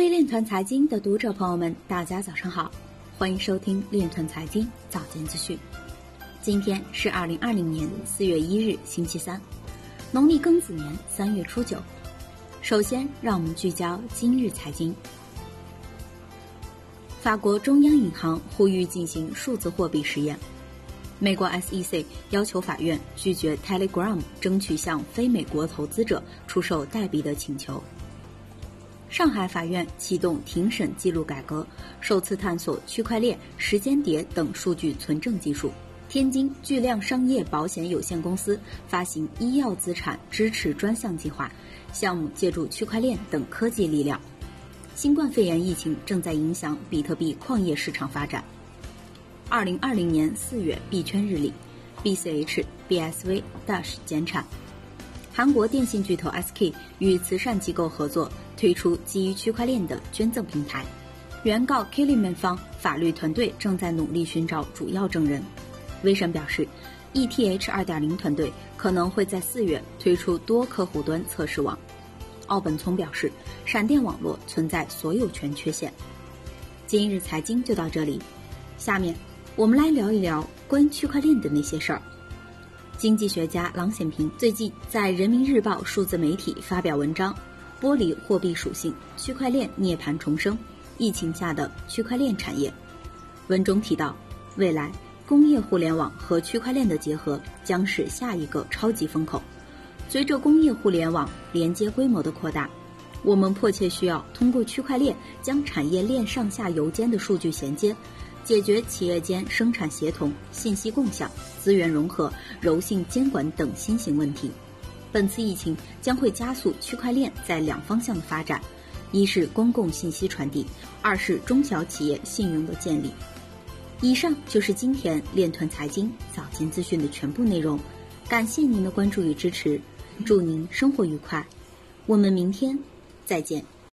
位链团财经的读者朋友们，大家早上好，欢迎收听链团财经早间资讯。今天是二零二零年四月一日，星期三，农历庚子年三月初九。首先，让我们聚焦今日财经。法国中央银行呼吁进行数字货币实验。美国 SEC 要求法院拒绝 Telegram 争取向非美国投资者出售代币的请求。上海法院启动庭审记录改革，首次探索区块链、时间碟等数据存证技术。天津巨量商业保险有限公司发行医药资产支持专项计划，项目借助区块链等科技力量。新冠肺炎疫情正在影响比特币矿业市场发展。二零二零年四月币圈日历，BCH、BSV、Dash 减产。韩国电信巨头 SK 与慈善机构合作推出基于区块链的捐赠平台。原告 Killiman 方法律团队正在努力寻找主要证人。威神表示，ETH 二点零团队可能会在四月推出多客户端测试网。奥本聪表示，闪电网络存在所有权缺陷。今日财经就到这里，下面。我们来聊一聊关于区块链的那些事儿。经济学家郎显平最近在《人民日报》数字媒体发表文章，剥离货币属性，区块链涅槃重生，疫情下的区块链产业。文中提到，未来工业互联网和区块链的结合将是下一个超级风口。随着工业互联网连接规模的扩大，我们迫切需要通过区块链将产业链上下游间的数据衔接。解决企业间生产协同、信息共享、资源融合、柔性监管等新型问题。本次疫情将会加速区块链在两方向的发展：一是公共信息传递，二是中小企业信用的建立。以上就是今天链团财经早间资讯的全部内容，感谢您的关注与支持，祝您生活愉快，我们明天再见。